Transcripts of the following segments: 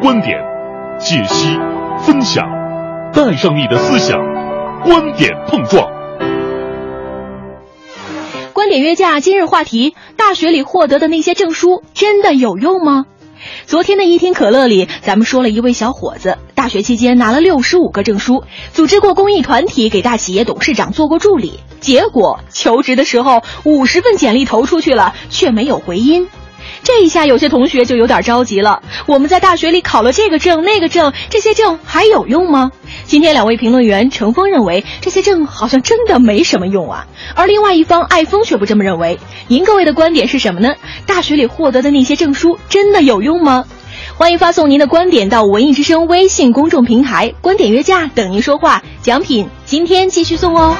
观点，解析、分享，带上你的思想，观点碰撞。观点约架今日话题：大学里获得的那些证书真的有用吗？昨天的一听可乐里，咱们说了一位小伙子，大学期间拿了六十五个证书，组织过公益团体，给大企业董事长做过助理，结果求职的时候五十份简历投出去了，却没有回音。这一下，有些同学就有点着急了。我们在大学里考了这个证、那个证，这些证还有用吗？今天两位评论员程峰认为这些证好像真的没什么用啊，而另外一方艾峰却不这么认为。您各位的观点是什么呢？大学里获得的那些证书真的有用吗？欢迎发送您的观点到文艺之声微信公众平台，观点约架等您说话，奖品今天继续送哦。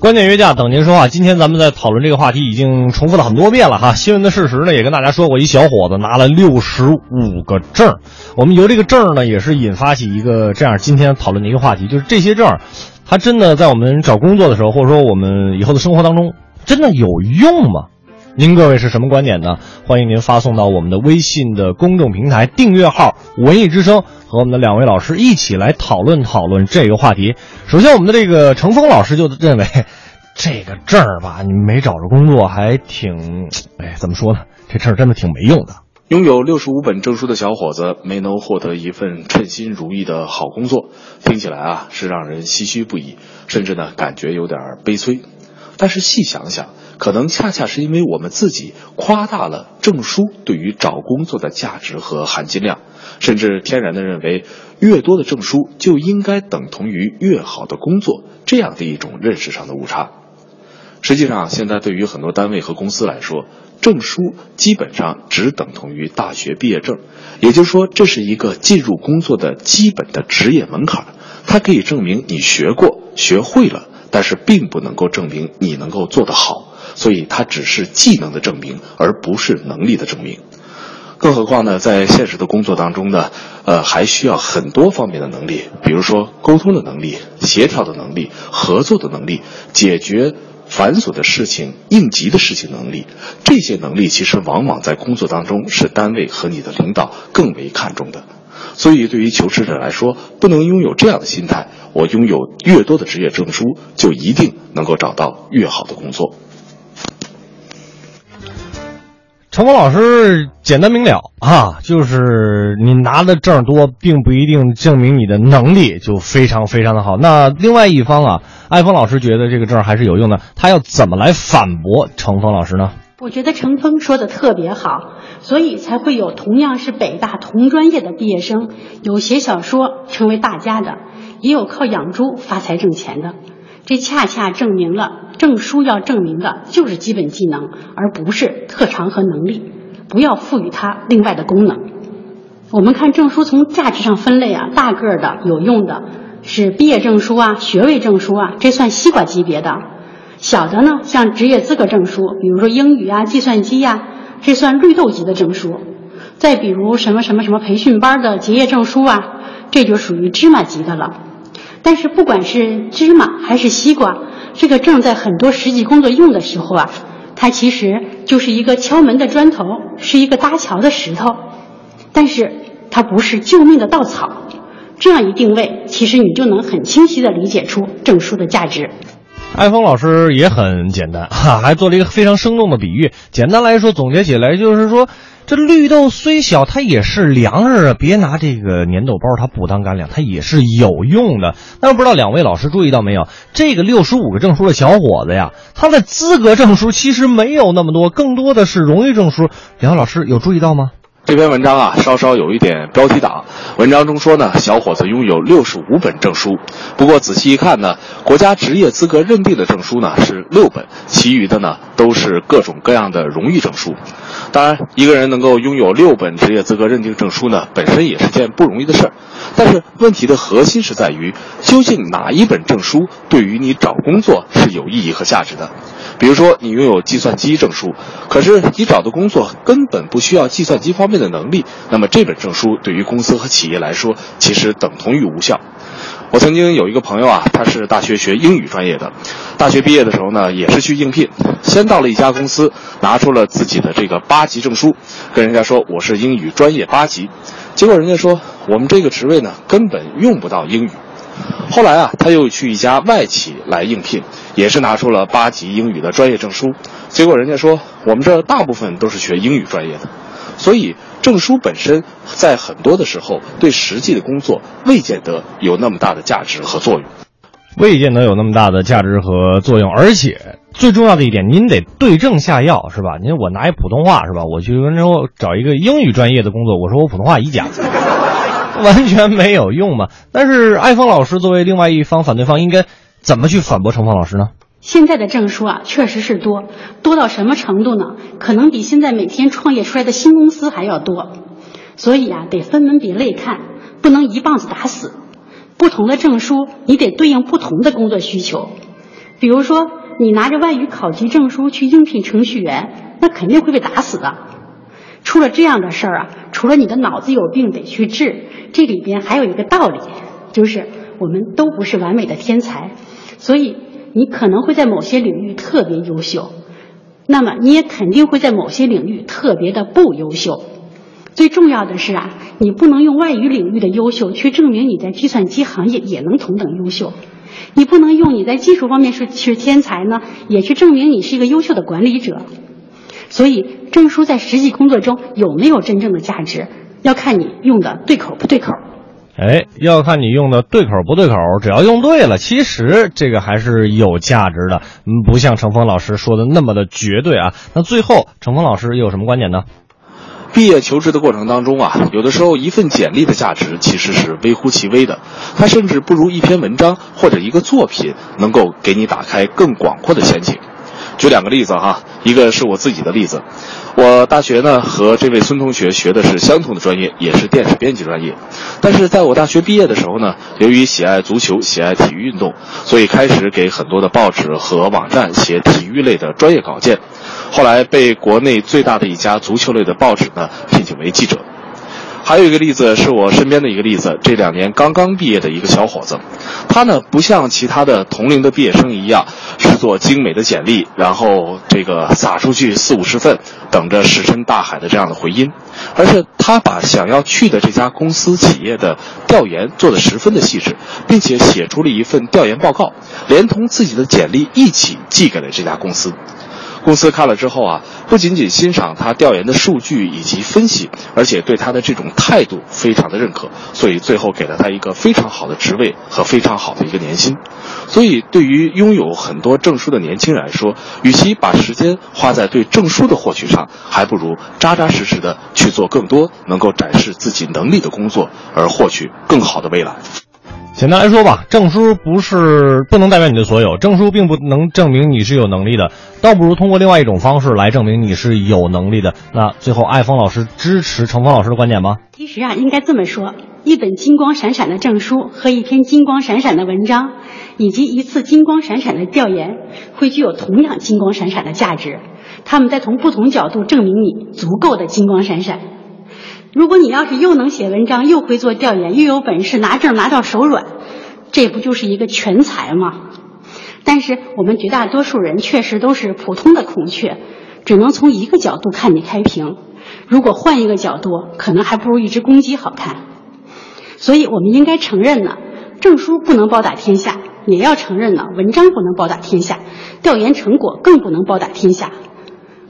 关键约架等您说话。今天咱们在讨论这个话题，已经重复了很多遍了哈。新闻的事实呢，也跟大家说过，一小伙子拿了六十五个证我们由这个证呢，也是引发起一个这样今天讨论的一个话题，就是这些证它真的在我们找工作的时候，或者说我们以后的生活当中，真的有用吗？您各位是什么观点呢？欢迎您发送到我们的微信的公众平台订阅号“文艺之声”，和我们的两位老师一起来讨论讨论这个话题。首先，我们的这个程峰老师就认为，这个证儿吧，你没找着工作还挺，哎，怎么说呢？这证儿真的挺没用的。拥有六十五本证书的小伙子没能获得一份称心如意的好工作，听起来啊是让人唏嘘不已，甚至呢感觉有点悲催。但是细想想，可能恰恰是因为我们自己夸大了证书对于找工作的价值和含金量，甚至天然的认为越多的证书就应该等同于越好的工作，这样的一种认识上的误差。实际上，现在对于很多单位和公司来说，证书基本上只等同于大学毕业证，也就是说，这是一个进入工作的基本的职业门槛，它可以证明你学过、学会了。但是并不能够证明你能够做得好，所以它只是技能的证明，而不是能力的证明。更何况呢，在现实的工作当中呢，呃，还需要很多方面的能力，比如说沟通的能力、协调的能力、合作的能力、解决繁琐的事情、应急的事情能力。这些能力其实往往在工作当中是单位和你的领导更为看重的。所以，对于求职者来说，不能拥有这样的心态。我拥有越多的职业证书，就一定能够找到越好的工作。陈峰老师简单明了啊，就是你拿的证多，并不一定证明你的能力就非常非常的好。那另外一方啊，艾峰老师觉得这个证还是有用的，他要怎么来反驳程峰老师呢？我觉得程峰说的特别好，所以才会有同样是北大同专业的毕业生，有写小说成为大家的。也有靠养猪发财挣钱的，这恰恰证明了证书要证明的就是基本技能，而不是特长和能力。不要赋予它另外的功能。我们看证书从价值上分类啊，大个儿的有用的是毕业证书啊、学位证书啊，这算西瓜级别的；小的呢，像职业资格证书，比如说英语啊、计算机呀，这算绿豆级的证书。再比如什么什么什么培训班的结业证书啊，这就属于芝麻级的了。但是不管是芝麻还是西瓜，这个证在很多实际工作用的时候啊，它其实就是一个敲门的砖头，是一个搭桥的石头，但是它不是救命的稻草。这样一定位，其实你就能很清晰的理解出证书的价值。艾峰老师也很简单 哈，还做了一个非常生动的比喻。简单来说，总结起来就是说。这绿豆虽小，它也是粮食啊！别拿这个粘豆包，它不当干粮，它也是有用的。那不知道两位老师注意到没有？这个六十五个证书的小伙子呀，他的资格证书其实没有那么多，更多的是荣誉证书。两位老师有注意到吗？这篇文章啊，稍稍有一点标题党。文章中说呢，小伙子拥有六十五本证书，不过仔细一看呢，国家职业资格认定的证书呢是六本，其余的呢都是各种各样的荣誉证书。当然，一个人能够拥有六本职业资格认定证书呢，本身也是件不容易的事儿。但是问题的核心是在于，究竟哪一本证书对于你找工作是有意义和价值的？比如说，你拥有计算机证书，可是你找的工作根本不需要计算机方面的能力，那么这本证书对于公司和企业来说，其实等同于无效。我曾经有一个朋友啊，他是大学学英语专业的，大学毕业的时候呢，也是去应聘，先到了一家公司，拿出了自己的这个八级证书，跟人家说我是英语专业八级，结果人家说我们这个职位呢根本用不到英语。后来啊，他又去一家外企来应聘，也是拿出了八级英语的专业证书，结果人家说我们这大部分都是学英语专业的，所以。证书本身在很多的时候对实际的工作未见得有那么大的价值和作用，未见得有那么大的价值和作用，而且最重要的一点，您得对症下药，是吧？您我拿一普通话是吧？我去温州找一个英语专业的工作，我说我普通话一甲，完全没有用嘛。但是艾峰老师作为另外一方反对方，应该怎么去反驳程峰老师呢？现在的证书啊，确实是多，多到什么程度呢？可能比现在每天创业出来的新公司还要多。所以啊，得分门别类看，不能一棒子打死。不同的证书，你得对应不同的工作需求。比如说，你拿着外语考级证书去应聘程序员，那肯定会被打死的。出了这样的事儿啊，除了你的脑子有病得去治，这里边还有一个道理，就是我们都不是完美的天才，所以。你可能会在某些领域特别优秀，那么你也肯定会在某些领域特别的不优秀。最重要的是啊，你不能用外语领域的优秀去证明你在计算机行业也能同等优秀，你不能用你在技术方面是是天才呢，也去证明你是一个优秀的管理者。所以，证书在实际工作中有没有真正的价值，要看你用的对口不对口。哎，要看你用的对口不对口，只要用对了，其实这个还是有价值的。嗯，不像程峰老师说的那么的绝对啊。那最后，程峰老师又有什么观点呢？毕业求职的过程当中啊，有的时候一份简历的价值其实是微乎其微的，它甚至不如一篇文章或者一个作品能够给你打开更广阔的前景。举两个例子哈，一个是我自己的例子，我大学呢和这位孙同学学的是相同的专业，也是电视编辑专业，但是在我大学毕业的时候呢，由于喜爱足球，喜爱体育运动，所以开始给很多的报纸和网站写体育类的专业稿件，后来被国内最大的一家足球类的报纸呢聘请为记者。还有一个例子是我身边的一个例子，这两年刚刚毕业的一个小伙子，他呢不像其他的同龄的毕业生一样制作精美的简历，然后这个撒出去四五十份，等着石沉大海的这样的回音，而是他把想要去的这家公司企业的调研做得十分的细致，并且写出了一份调研报告，连同自己的简历一起寄给了这家公司。公司看了之后啊，不仅仅欣赏他调研的数据以及分析，而且对他的这种态度非常的认可，所以最后给了他一个非常好的职位和非常好的一个年薪。所以，对于拥有很多证书的年轻人来说，与其把时间花在对证书的获取上，还不如扎扎实实的去做更多能够展示自己能力的工作，而获取更好的未来。简单来说吧，证书不是不能代表你的所有，证书并不能证明你是有能力的，倒不如通过另外一种方式来证明你是有能力的。那最后，艾峰老师支持程峰老师的观点吗？其实啊，应该这么说：一本金光闪闪的证书和一篇金光闪闪的文章，以及一次金光闪闪的调研，会具有同样金光闪闪的价值。他们在从不同角度证明你足够的金光闪闪。如果你要是又能写文章，又会做调研，又有本事拿证拿到手软，这不就是一个全才吗？但是我们绝大多数人确实都是普通的孔雀，只能从一个角度看你开屏。如果换一个角度，可能还不如一只公鸡好看。所以我们应该承认呢，证书不能包打天下，也要承认呢，文章不能包打天下，调研成果更不能包打天下。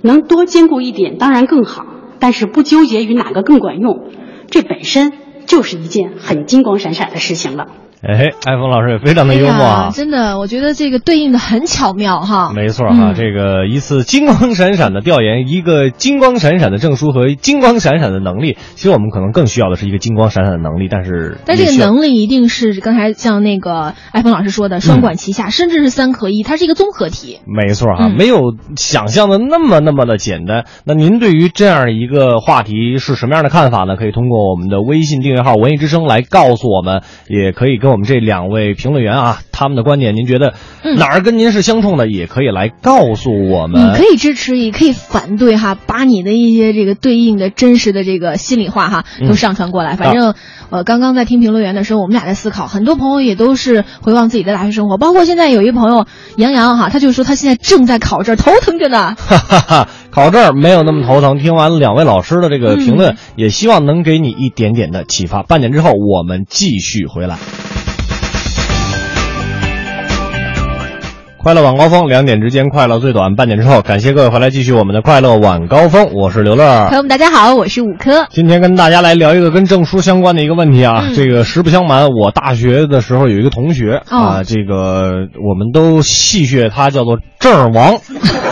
能多兼顾一点，当然更好。但是不纠结于哪个更管用，这本身就是一件很金光闪闪的事情了。哎，艾峰老师也非常的幽默啊！真的，我觉得这个对应的很巧妙哈。没错哈，这个一次金光闪闪的调研，一个金光闪闪的证书和金光闪闪的能力。其实我们可能更需要的是一个金光闪闪的能力，但是但这个能力一定是刚才像那个艾峰老师说的双管齐下，甚至是三合一，它是一个综合体。没错哈，没有想象的那么那么的简单。那您对于这样一个话题是什么样的看法呢？可以通过我们的微信订阅号“文艺之声”来告诉我们，也可以跟。我们这两位评论员啊，他们的观点，您觉得嗯哪儿跟您是相冲的，也可以来告诉我你们。可以支持，也可以反对哈，把你的一些这个对应的真实的这个心里话哈，嗯都上传过来。反正呃，刚刚在听评论员的时候，我们俩在思考，很多朋友也都是回望自己的大学生活，包括现在有一朋友杨洋哈，他就说他现在正在考证儿，头疼着呢。哈哈哈，考证儿没有那么头疼。听完两位老师的这个评论，嗯也希望能给你一点点的启发。半点之后，我们继续回来。快乐晚高峰，两点之间快乐最短。半点之后，感谢各位回来继续我们的快乐晚高峰，我是刘乐朋。友们，大家好，我是五科。今天跟大家来聊一个跟证书相关的一个问题啊，嗯这个实不相瞒，我大学的时候有一个同学、哦啊，这个我们都戏谑他叫做证儿王，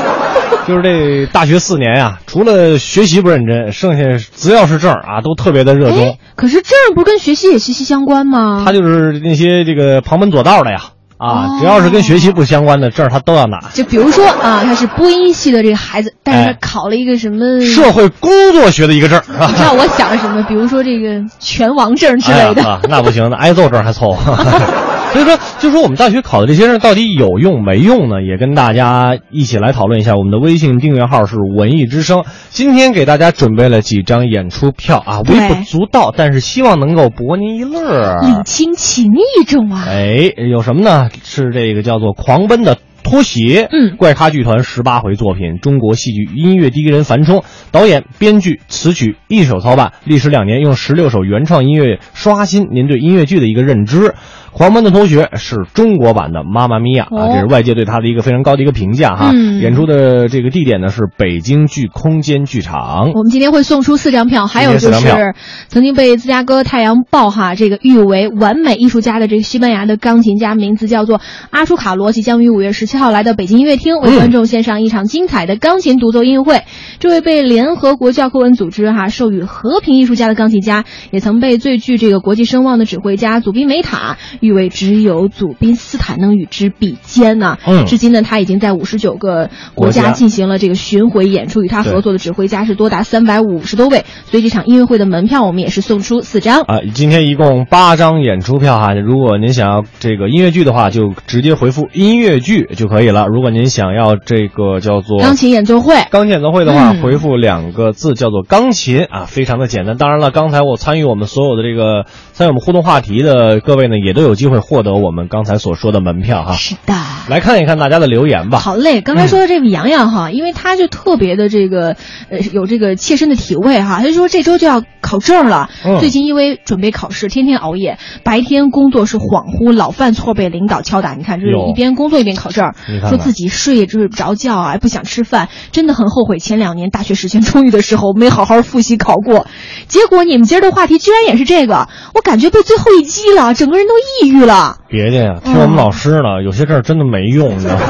就是这大学四年呀、除了学习不认真，剩下只要是证啊，都特别的热衷哎。，可是证儿不是跟学习也息息相关吗？他就是那些这个旁门左道的呀，啊，哦只要是跟学习不相关的证，他都要拿。就比如说啊，他是播音系的这个孩子，但是他哎考了一个什么？社会工作学的一个证 你知道我想什么？比如说这个拳王证之类的。哎啊，那不行，那挨揍证还凑合。所以说，就说我们大学考的这些证到底有用没用呢？也跟大家一起来讨论一下。我们的微信订阅号是文艺之声，今天给大家准备了几张演出票啊，微不足道，但是希望能够博您一乐。礼轻情意重啊！哎，有什么呢？是这个叫做《狂奔的拖鞋》，嗯怪咖剧团十八回作品，中国戏剧音乐第一人樊冲，导演、编剧、词曲一手操办，历时两年，用十六首原创音乐刷新您对音乐剧的一个认知。《狂奔的同学》是中国版的《妈妈咪呀》啊，哦这是外界对他的一个非常高的一个评价哈。嗯演出的这个地点呢是北京剧空间剧场。我们今天会送出四张票，还有就是曾经被芝加哥《太阳报》哈这个誉为完美艺术家的这个西班牙的钢琴家，名字叫做阿舒卡罗，即将于五月十七号来到北京音乐厅，为嗯观众献上一场精彩的钢琴独奏音乐会。这位被联合国教科文组织哈授予和平艺术家的钢琴家，也曾被最具这个国际声望的指挥家祖宾梅塔誉为只有祖宾斯坦能与之比肩呢、嗯至今呢，他已经在五十九个国国家家进行了这个巡回演出，与他合作的指挥家是多达三百五十多位。所以这场音乐会的门票我们也是送出四张。啊，今天一共八张演出票哈，如果您想要这个音乐剧的话，就直接回复音乐剧就可以了。如果您想要这个叫做钢琴演奏会，钢琴演奏会的话，嗯回复两个字叫做钢琴啊，非常的简单。当然了，刚才我参与我们所有的这个参与我们互动话题的各位呢，也都有机会获得我们刚才所说的门票哈。是的。来看一看大家的留言吧。好嘞，刚才说的这个洋洋哈，因为他就特别的这个呃有这个切身的体会哈，他就说这周就要考证了，嗯最近因为准备考试，天天熬夜，白天工作是恍惚，老犯错被领导敲打。你看，就是一边工作一边考证，看看说自己睡也睡不着觉啊，不想吃饭，真的很后悔前两年大学时间充裕的时候没好好复习考过。结果你们今儿的话题居然也是这个，我感觉被最后一击了，整个人都抑郁了。别的呀，听我们老师呢，有些证儿真的没用，你知道吗？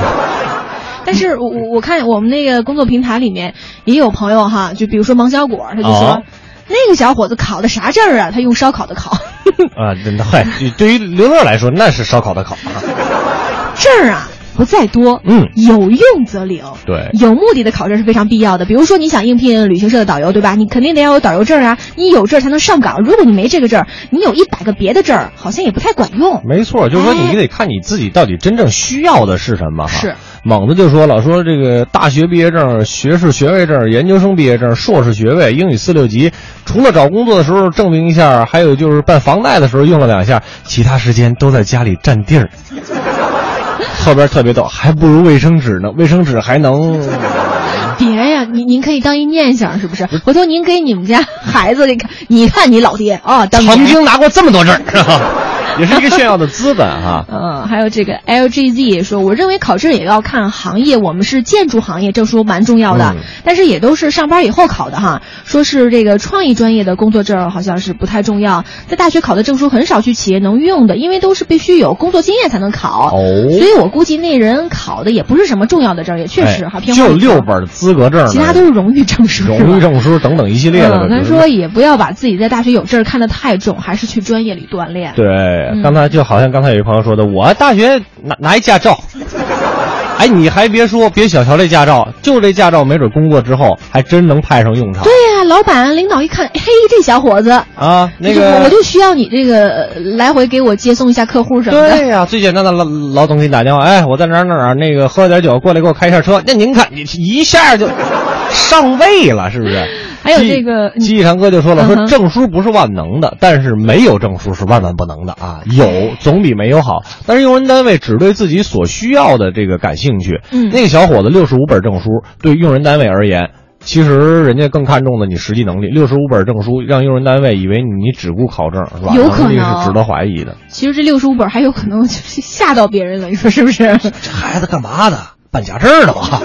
但是我我我看我们那个工作平台里面也有朋友哈，就比如说王小果，他就说、哦那个小伙子考的啥证儿啊？他用烧烤的烤啊，真的，嗨，对于刘乐来说，那是烧烤的烤啊。证儿啊。不在多，嗯有用则领。对有目的的考证是非常必要的。比如说，你想应聘旅行社的导游，对吧？你肯定得要有导游证啊，你有证才能上岗。如果你没这个证，你有一百个别的证，好像也不太管用。没错，就是说哎你得看你自己到底真正需要的是什么哈。是，猛子就说了，说这个大学毕业证、学士学位证、研究生毕业证、硕士学位、英语四六级，除了找工作的时候证明一下，还有就是办房贷的时候用了两下，其他时间都在家里占地儿。后边特别逗，还不如卫生纸呢，卫生纸还能。别呀，您您可以当一念想，是不是？回头您给你们家孩子给看，你看你老爹啊，当年曾经拿过这么多证儿，是吧 也是一个炫耀的资本哈。嗯，还有这个 LGZ 也说，我认为考证也要看行业，我们是建筑行业，证书蛮重要的，嗯但是也都是上班以后考的哈。说是这个创意专业的工作证好像是不太重要，在大学考的证书很少去企业能用的，因为都是必须有工作经验才能考。哦所以我估计那人考的也不是什么重要的证，也确实哎哈，偏就好于六本资格证，其他都是荣誉证书，荣誉证书等等一系列的。嗯，他就是说也不要把自己在大学有证看得太重，还是去专业里锻炼。对，嗯刚才就好像刚才有一朋友说的，我大学拿拿一驾照，哎，你还别说，别小瞧这驾照，就这驾照，没准工作之后还真能派上用场。对呀、老板领导一看，嘿，这小伙子，啊，那我个我就需要你这个呃来回给我接送一下客户什么的。对呀、最简单的老老总给你打电话，哎，我在哪儿哪儿哪儿，那个喝了点酒，过来给我开一下车。那您看，你一下就上位了，是不是？还有机这个嗯机器长哥就说了，说证书不是万能的，但是没有证书是万万不能的啊，有总比没有好。但是用人单位只对自己所需要的这个感兴趣。嗯那个小伙子六十五本证书，对用人单位而言。其实人家更看重的你实际能力，六十五本证书让用人单位以为你只顾考证是吧？有可能是值得怀疑的。其实这六十五本还有可能就是吓到别人了，你说是不是？这孩子干嘛的？办假证的吧？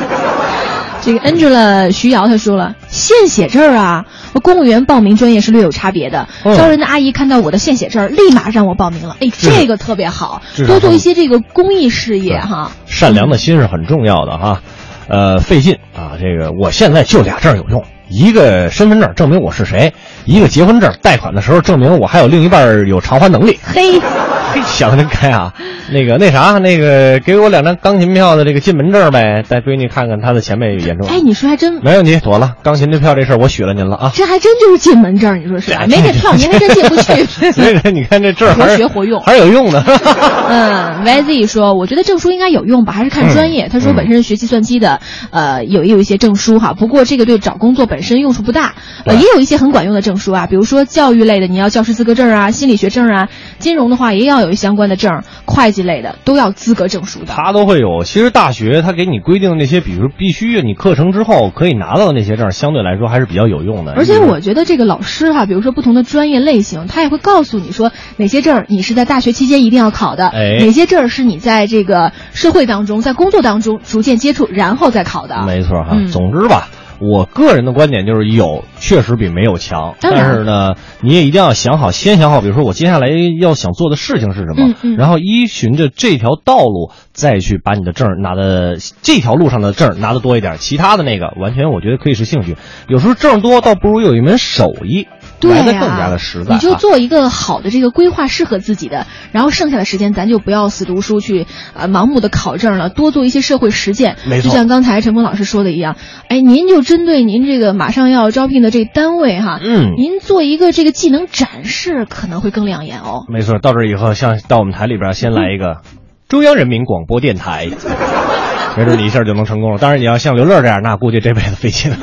这个 Angela 徐瑶她说了，献血证啊，和公务员报名专业是略有差别的。嗯招人的阿姨看到我的献血证，立马让我报名了。哎，这个特别好，多做一些这个公益事业哈。善良的心是很重要的哈。呃，费劲啊，这个我现在就俩证有用，一个身份证证明我是谁，一个结婚证贷款的时候证明我还有另一半有偿还能力。嘿，嘿，想得真开啊！那个那啥，那个给我两张钢琴票的这个进门证呗，带闺女看看她的前辈演出。哎，你说还真，没问题，妥了，钢琴这票这事儿我许了您了啊。这还真就是进门证，你说是吧？没这票您还真进不去。所以说，你看这证儿还是活学活用还是有用的。嗯，YZ 说，我觉得证书应该有用吧，还是看专业。嗯他说本身是学计算机的，呃，有也有一些证书哈，不过这个对找工作本身用处不大。呃，也有一些很管用的证书啊，比如说教育类的，你要教师资格证啊，心理学证啊，金融的话也要有相关的证，会计类的都要资格证书的。他都会有。其实大学他给你规定的那些，比如必须你课程之后可以拿到的那些证，相对来说还是比较有用的。而且我觉得这个老师哈、比如说不同的专业类型，他也会告诉你说哪些证你是在大学期间一定要考的，哎哪些证是你在这个社会当中、在工作当中逐渐接触然后再考的。没错哈。嗯总之吧。我个人的观点就是有确实比没有强，但是呢，你也一定要想好，先想好，比如说我接下来要想做的事情是什么，嗯嗯。然后依循着这条道路再去把你的证儿拿的这条路上的证儿拿的多一点，其他的那个完全我觉得可以是兴趣。有时候证多倒不如有一门手艺来的更加的实在、啊。你就做一个好的这个规划，适合自己的，然后剩下的时间咱就不要死读书去呃盲目的考证了，多做一些社会实践。没错就像刚才陈峰老师说的一样，哎，您就针对您这个马上要招聘的这个单位哈，嗯您做一个这个技能展示可能会更亮眼哦。没错，到这以后，像到我们台里边先来一个中央人民广播电台，没准你一下就能成功了。当然，你要像刘乐这样，那估计这辈子费劲了。